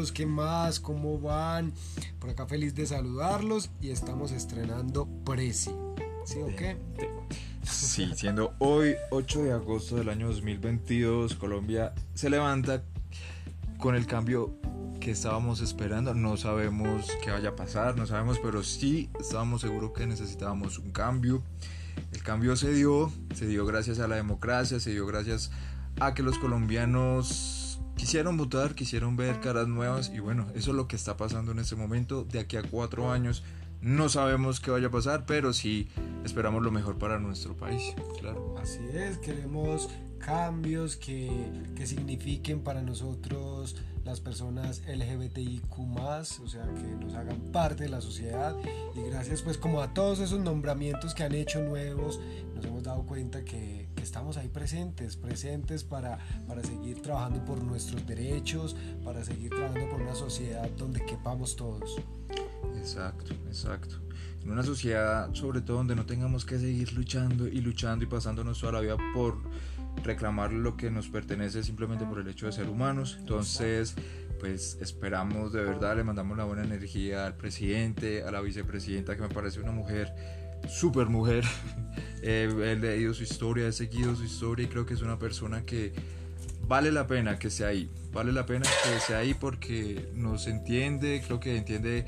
todos, ¿qué más? ¿Cómo van? Por acá feliz de saludarlos y estamos estrenando Prezi. ¿Sí o qué? Sí, siendo hoy 8 de agosto del año 2022, Colombia se levanta con el cambio que estábamos esperando. No sabemos qué vaya a pasar, no sabemos, pero sí estábamos seguros que necesitábamos un cambio. El cambio se dio, se dio gracias a la democracia, se dio gracias a que los colombianos quisieron votar, quisieron ver caras nuevas y bueno, eso es lo que está pasando en este momento. De aquí a cuatro años no sabemos qué vaya a pasar, pero sí esperamos lo mejor para nuestro país, claro. Así es, queremos cambios que, que signifiquen para nosotros las personas LGBTIQ o sea, que nos hagan parte de la sociedad y gracias pues como a todos esos nombramientos que han hecho nuevos, nos hemos dado cuenta que, que estamos ahí presentes, presentes para, para seguir trabajando por nuestros derechos, para seguir trabajando por una sociedad donde quepamos todos. Exacto, exacto. En una sociedad sobre todo donde no tengamos que seguir luchando y luchando y pasándonos toda la vida por reclamar lo que nos pertenece simplemente por el hecho de ser humanos. Entonces, pues esperamos de verdad, le mandamos la buena energía al presidente, a la vicepresidenta, que me parece una mujer, súper mujer. he leído su historia, he seguido su historia y creo que es una persona que vale la pena que esté ahí. Vale la pena que esté ahí porque nos entiende, creo que entiende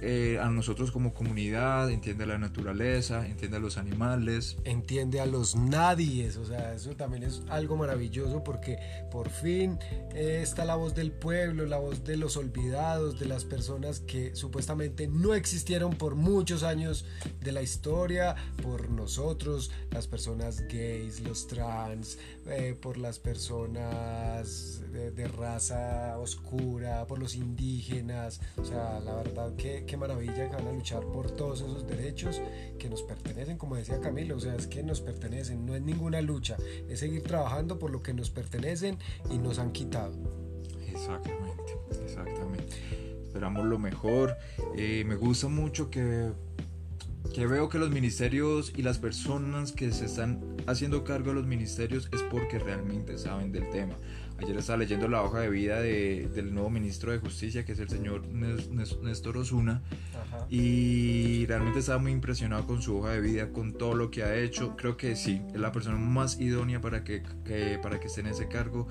eh, a nosotros como comunidad, entiende a la naturaleza, entiende a los animales. Entiende a los nadies, o sea, eso también es algo maravilloso porque por fin eh, está la voz del pueblo, la voz de los olvidados, de las personas que supuestamente no existieron por muchos años de la historia, por nosotros, las personas gays, los trans, eh, por las personas de, de raza oscura, por los indígenas, o sea, la verdad que qué, maravilla que van a luchar por todos esos derechos que nos pertenecen, como decía Camilo, o sea, es que nos pertenecen, no es ninguna lucha, es seguir trabajando por lo que nos pertenecen y nos han quitado. Exactamente, exactamente. Esperamos lo mejor. Eh, me gusta mucho que que veo que los ministerios y las personas que se están haciendo cargo de los ministerios es porque realmente saben del tema. Ayer estaba leyendo la hoja de vida de, del nuevo ministro de Justicia, que es el señor Néstor Osuna, y realmente estaba muy impresionado con su hoja de vida, con todo lo que ha hecho. Creo que sí, es la persona más idónea para que, que, para que esté en ese cargo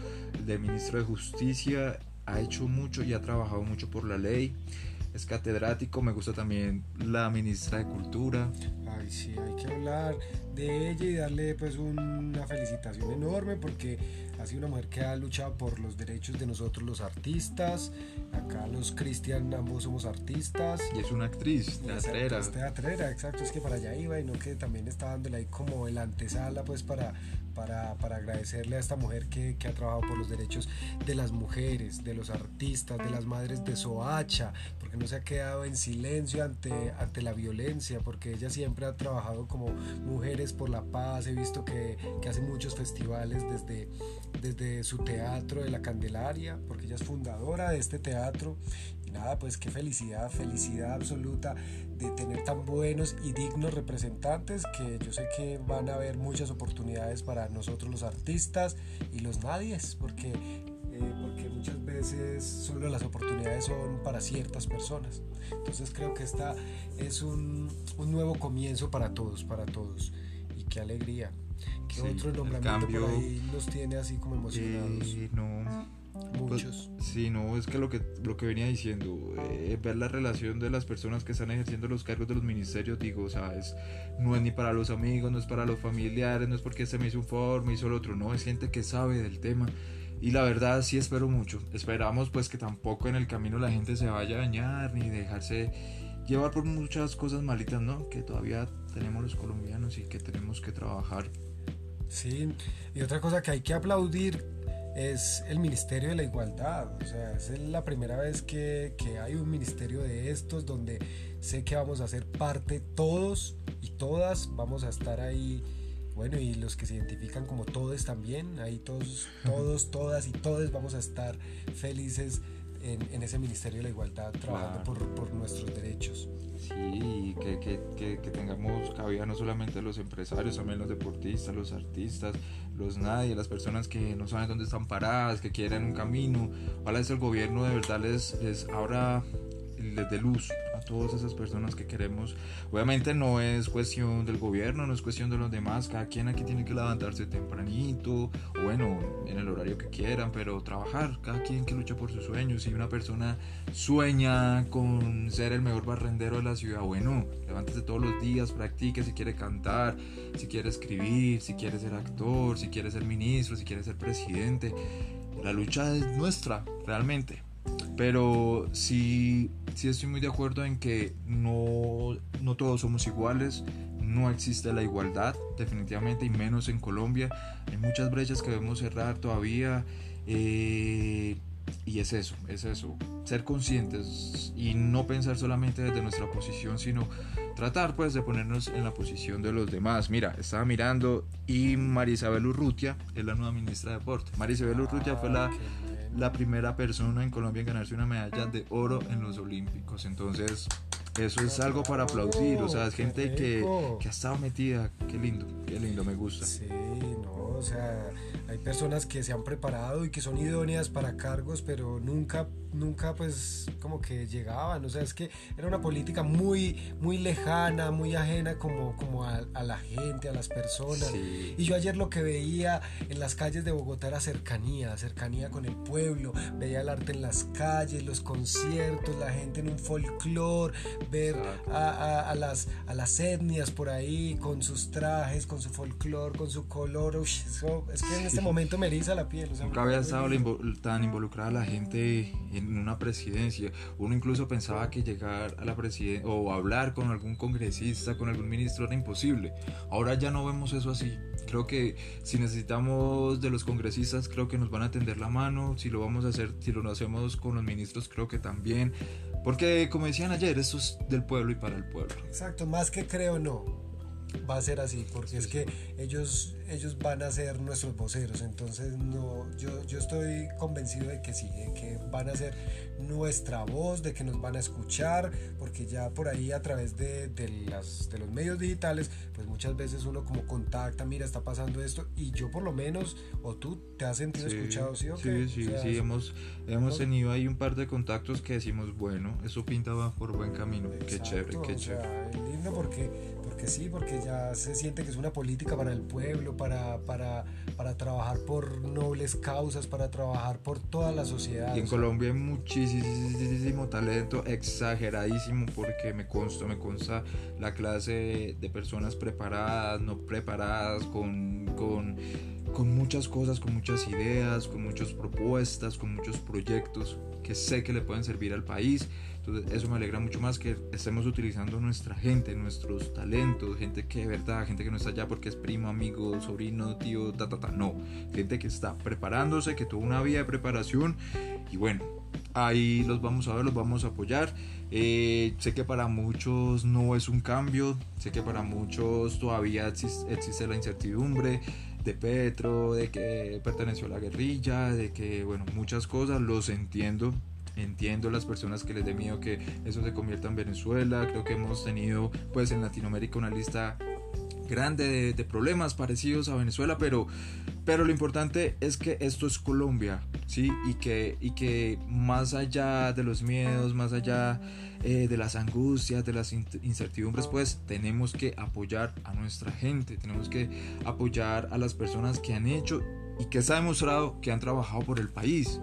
de ministro de Justicia. Ha hecho mucho y ha trabajado mucho por la ley es catedrático, me gusta también la ministra de Cultura. Ay, sí, hay que hablar de ella y darle pues una felicitación enorme porque ha sido una mujer que ha luchado por los derechos de nosotros los artistas. Acá los Cristian ambos somos artistas. Y es una actriz, teatrera. Es teatrera, exacto, es que para allá iba y no que también está dándole ahí como el antesala pues para, para, para agradecerle a esta mujer que, que, ha trabajado por los derechos de las mujeres, de los artistas, de las madres de Soacha, porque no se ha quedado en silencio ante, ante la violencia, porque ella siempre ha trabajado como Mujeres por la Paz, he visto que, que hace muchos festivales desde desde su teatro de la Candelaria, porque ella es fundadora de este teatro. Y nada, pues qué felicidad, felicidad absoluta de tener tan buenos y dignos representantes que yo sé que van a haber muchas oportunidades para nosotros los artistas y los nadies, porque, eh, porque muchas veces solo las oportunidades son para ciertas personas. Entonces creo que esta es un, un nuevo comienzo para todos, para todos. Y qué alegría. ¿Qué otro nombramiento cambio, por ahí los tiene así como emocionados? Eh, no. Muchos. Pues, sí, no, es que lo que, lo que venía diciendo, eh, ver la relación de las personas que están ejerciendo los cargos de los ministerios, digo, o sea, es, no es ni para los amigos, no es para los familiares, no es porque este me hizo un favor, me hizo el otro, no, es gente que sabe del tema. Y la verdad sí espero mucho. Esperamos pues que tampoco en el camino la gente se vaya a dañar ni dejarse llevar por muchas cosas malitas, ¿no? Que todavía tenemos los colombianos y que tenemos que trabajar Sí, y otra cosa que hay que aplaudir es el Ministerio de la Igualdad. O sea, es la primera vez que, que, hay un ministerio de estos donde sé que vamos a ser parte todos y todas, vamos a estar ahí. Bueno, y los que se identifican como todos también, ahí todos, todos, todas y todos vamos a estar felices en, ese Ministerio de la Igualdad trabajando por, por, nuestros derechos. Sí, que, que, que, que, tengamos cabida no solamente los empresarios, también los deportistas, los artistas, los nadie, las personas que no saben dónde están paradas, que quieren un camino. Ojalá es el gobierno de verdad les, les abra les dé luz todas esas personas que queremos. Obviamente no es cuestión del gobierno, no es cuestión de los demás, cada quien aquí tiene que levantarse tempranito, o bueno, en el horario que quieran, pero trabajar, cada quien que lucha por sus sueños. Si una persona sueña con ser el mejor barrendero de la ciudad, bueno, levántese todos los días, practique si quiere cantar, si quiere escribir, si quiere ser actor, si quiere ser ministro, si quiere ser presidente. La lucha es nuestra, realmente. Pero sí, sí estoy muy de acuerdo en que no, no todos somos iguales, no existe la igualdad definitivamente y menos en Colombia. Hay muchas brechas que debemos cerrar todavía. Eh, y es eso, es eso, ser conscientes y no pensar solamente desde nuestra posición, sino tratar pues de ponernos en la posición de los demás. Mira, estaba mirando y María Isabel Urrutia es la nueva ministra de Deporte. María Isabel Urrutia fue la la primera persona en Colombia en ganarse una medalla de oro en los Olímpicos. Entonces, eso es algo para aplaudir. O sea, es gente que, que ha estado metida. Qué lindo, qué lindo, me gusta. Sí, no, o sea, hay personas que se han preparado y que son idóneas para cargos, pero nunca, nunca pues como que llegaban, o sea, es que era una política muy, muy lejana, muy ajena como, como a, la gente, a las personas. Y yo ayer lo que veía en las calles de Bogotá era cercanía, cercanía con el pueblo, veía el arte en las calles, los conciertos, la gente en un folclore, ver a, las, a las etnias por ahí con sus trajes, con su folclore, con su color, es que en este momento me eriza la piel. Nunca había estado tan involucrada la gente en una presidencia. Uno incluso pensaba que llegar a la presidencia o hablar con algún congresista, con algún ministro era imposible. Ahora ya no vemos eso así. Creo que si necesitamos de los congresistas, creo que nos van a tender la mano. Si lo vamos a hacer, si lo hacemos con los ministros, creo que también. Porque como decían ayer, esto es del pueblo y para el pueblo. Exacto, más que creo no va a ser así, porque es que ellos, ellos van a ser nuestros voceros, entonces no, yo, yo estoy convencido de que sí, de que van a ser nuestra voz, de que nos van a escuchar, porque ya por ahí a través de, de, las, de los medios digitales, pues muchas veces uno como contacta, mira, está pasando esto, y yo por lo menos, o tú te has sentido escuchado, ¿sí o Sí, sí, sí, hemos, hemos tenido ahí un par de contactos que decimos, bueno, eso pinta por buen camino, qué chévere, qué chévere. lindo porque, porque sí, porque ya se siente que es una política para el pueblo, para, para, para trabajar por nobles causas, para trabajar por toda la sociedad. Y en Colombia hay muchísimo talento, exageradísimo, porque me consta, me consta la clase de personas preparadas, no preparadas, con, con, con muchas cosas, con muchas ideas, con muchas propuestas, con muchos proyectos que sé que le pueden servir al país. Entonces eso me alegra mucho más que estemos utilizando nuestra gente, nuestros talentos, gente que de verdad, gente que no está allá porque es primo, amigo, sobrino, tío, ta, ta, ta, no. Gente que está preparándose, que tuvo una vía de preparación y bueno, ahí los vamos a ver, los vamos a apoyar. Eh, sé que para muchos no es un cambio, sé que para muchos todavía existe, la incertidumbre de Petro, de que perteneció a la guerrilla, de que, bueno, muchas cosas, los entiendo. Entiendo las personas que les dé miedo que eso se convierta en Venezuela. Creo que hemos tenido, pues, en Latinoamérica una lista grande de, problemas parecidos a Venezuela, pero, pero lo importante es que esto es Colombia, ¿sí? Y que, y que más allá de los miedos, más allá eh, de las angustias, de las incertidumbres, pues tenemos que apoyar a nuestra gente, tenemos que apoyar a las personas que han hecho y que se ha demostrado que han trabajado por el país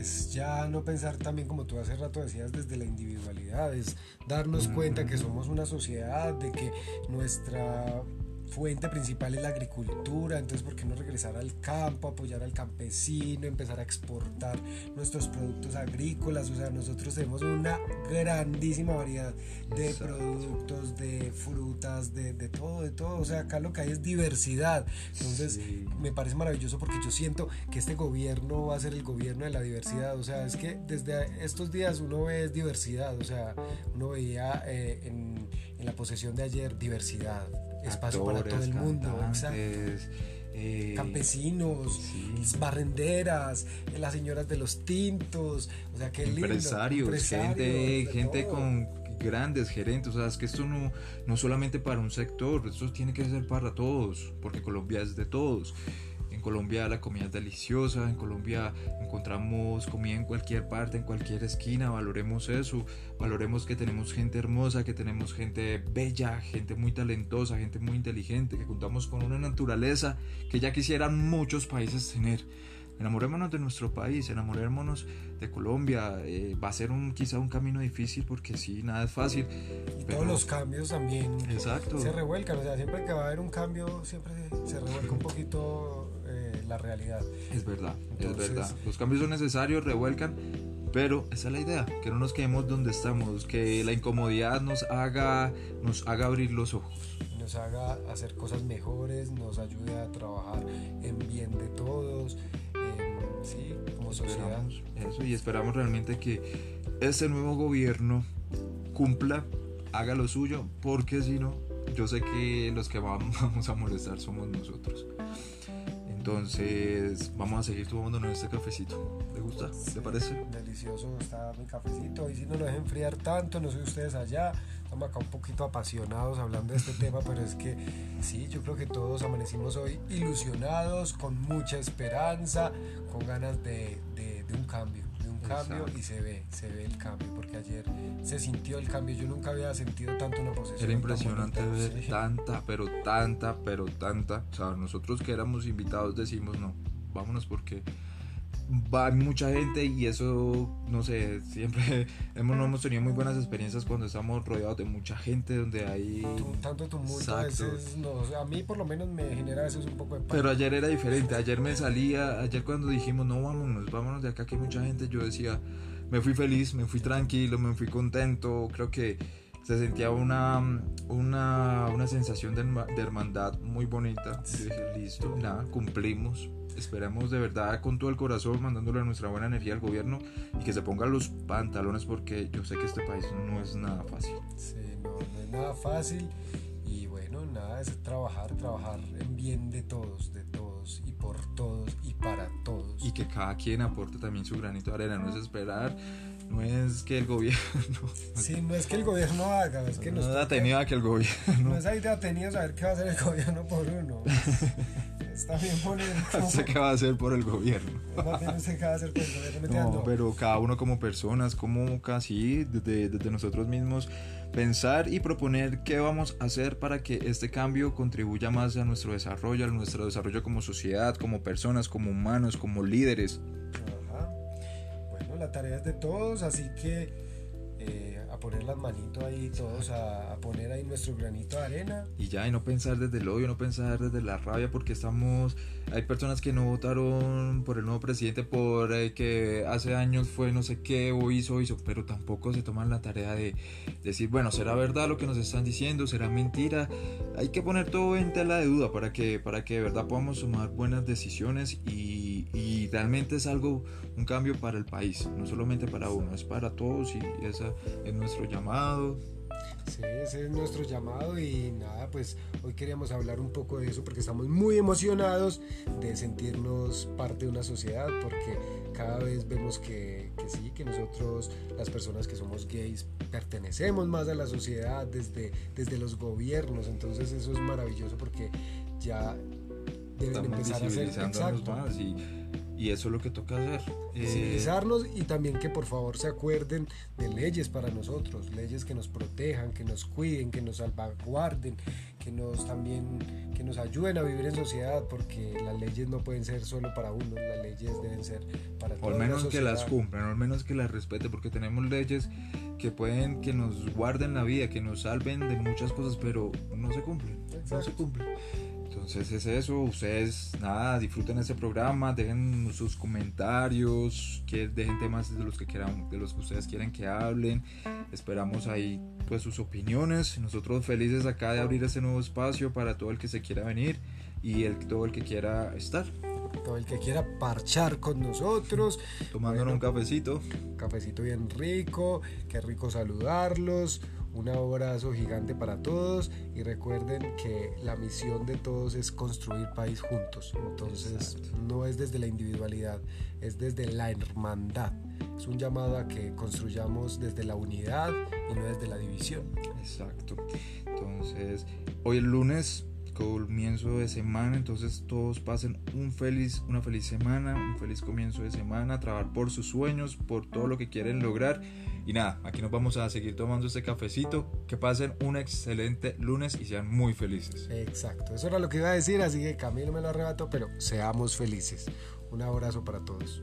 es ya no pensar también como tú hace rato decías desde la individualidad, es darnos cuenta que somos una sociedad, de que nuestra fuente principal es la agricultura, entonces ¿por qué no regresar al campo, apoyar al campesino, empezar a exportar nuestros productos agrícolas? O sea, nosotros tenemos una grandísima variedad de productos, de frutas, de, de, todo, de todo. O sea, acá lo que hay es diversidad. Entonces, me parece maravilloso porque yo siento que este gobierno va a ser el gobierno de la diversidad. O sea, es que desde estos días uno ve diversidad. O sea, uno veía eh, en, en la posesión de ayer diversidad espacio para todo el mundo. eh, campesinos, barrenderas, las señoras de los tintos, o sea, qué lindo. Empresarios, gente, gente con grandes gerentes, o sea, es que esto no, no solamente para un sector, esto tiene que ser para todos, porque Colombia es de todos. En Colombia la comida es deliciosa, en Colombia encontramos comida en cualquier parte, en cualquier esquina, valoremos eso, valoremos que tenemos gente hermosa, que tenemos gente bella, gente muy talentosa, gente muy inteligente, que contamos con una naturaleza que ya quisieran muchos países tener enamorémonos de nuestro país, enamorémonos de Colombia. Eh, va a ser un, quizá un camino difícil porque sí, nada es fácil. Y todos los cambios también Exacto. se revuelcan. O sea, siempre que va a haber un cambio, siempre se revuelca un poquito eh, la realidad. Es verdad, es verdad. Los cambios son necesarios, revuelcan. Pero esa es la idea, que no nos quedemos donde estamos, que la incomodidad nos haga, nos haga abrir los ojos. Nos haga hacer cosas mejores, nos ayude a trabajar en bien de todos, sí, como sociedad. Eso, y esperamos realmente que ese nuevo gobierno cumpla, haga lo suyo, porque si no, yo sé que los que vamos a molestar somos nosotros. Entonces, vamos a seguir tomándonos este cafecito. ¿Te gusta? ¿Te parece? Delicioso está mi cafecito. Y si no lo dejen enfriar tanto, no sé ustedes allá. Estamos acá un poquito apasionados hablando de este tema, pero es que sí, yo creo que todos amanecimos hoy ilusionados, con mucha esperanza, con ganas de, de, un cambio cambio y se ve, se ve el cambio, porque ayer se sintió el cambio, yo nunca había sentido tanto una posesión. Era impresionante ver tanta, pero tanta, pero tanta, o sea, nosotros que éramos invitados decimos no, vámonos porque va mucha gente y eso, no sé, siempre hemos, no hemos tenido muy buenas experiencias cuando estamos rodeados de mucha gente, donde hay... Tanto tumulto a veces, a mí por lo menos me genera eso un poco de Pero ayer era diferente, ayer me salía, ayer cuando dijimos, no, vámonos, vámonos de acá que hay mucha gente, yo decía, me fui feliz, me fui tranquilo, me fui contento, creo que se sentía una, una, una sensación de, de hermandad muy bonita. Dije, listo, nada, cumplimos esperemos de verdad con todo el corazón mandándole nuestra buena energía al gobierno y que se ponga los pantalones porque yo sé que este país no es nada fácil. Sí, no, no es nada fácil y bueno, nada, es trabajar, trabajar en bien de todos, de todos y por todos y para todos. Y que cada quien aporte también su granito de arena, no es esperar no es que el gobierno. Sí, no es que el gobierno haga, es que no. No tenía que el gobierno. No es idea tenía saber qué va a hacer el gobierno por uno. Está bien poner. No sé qué va a hacer por el gobierno. No sé qué va a hacer por el gobierno. No, pero cada uno como personas, como casi desde, desde nosotros mismos, pensar y proponer qué vamos a hacer para que este cambio contribuya más a nuestro desarrollo, a nuestro desarrollo como sociedad, como personas, como humanos, como líderes la tarea es de todos, así que eh, a poner las manitos ahí todos, a, poner ahí nuestro granito de arena. Y ya, y no pensar desde el odio, no pensar desde la rabia, porque estamos, hay personas que no votaron por el nuevo presidente por eh, que hace años fue no sé qué o hizo, hizo, pero tampoco se toman la tarea de decir, bueno, ¿será verdad lo que nos están diciendo? ¿Será mentira? Hay que poner todo en tela de duda para que, para que de verdad podamos tomar buenas decisiones y realmente es algo un cambio para el país, no solamente para uno, es para todos y ese es nuestro llamado. Sí, ese es nuestro llamado y nada, pues hoy queríamos hablar un poco de eso porque estamos muy emocionados de sentirnos parte de una sociedad porque cada vez vemos que, que sí, que nosotros, las personas que somos gays, pertenecemos más a la sociedad desde, desde los gobiernos, entonces eso es maravilloso porque ya deben empezar a ser exacto. Más y y eso es lo que toca hacer. Eh, Civilizarnos y también que por favor se acuerden de leyes para nosotros, leyes que nos protejan, que nos cuiden, que nos salvaguarden, que nos también que nos ayuden a vivir en sociedad, porque las leyes no pueden ser solo para uno, las leyes deben ser para todos. Al menos que las cumplan, al menos que las respeten, porque tenemos leyes que pueden que nos guarden la vida, que nos salven de muchas cosas, pero no se cumplen, no se cumplen. Entonces es eso, ustedes nada, disfruten ese programa, dejen sus comentarios, que dejen temas de los que quieran, de los que ustedes quieran que hablen. Esperamos ahí pues sus opiniones. Nosotros felices acá de abrir ese nuevo espacio para todo el que se quiera venir y el, todo el que quiera estar. Todo el que quiera parchar con nosotros. Tomándonos un cafecito. Un cafecito bien rico, qué rico saludarlos Un abrazo gigante para todos y recuerden que la misión de todos es construir país juntos. Entonces no es desde la individualidad, es desde la hermandad. Es un llamado a que construyamos desde la unidad y no desde la división. Exacto. Entonces, hoy el lunes comienzo de semana, entonces todos pasen un feliz, una feliz semana, un feliz comienzo de semana, trabajar por sus sueños, por todo lo que quieren lograr. Y nada, aquí nos vamos a seguir tomando este cafecito. Que pasen un excelente lunes y sean muy felices. Exacto, eso era lo que iba a decir, así que Camilo me lo arrebato, pero seamos felices. Un abrazo para todos.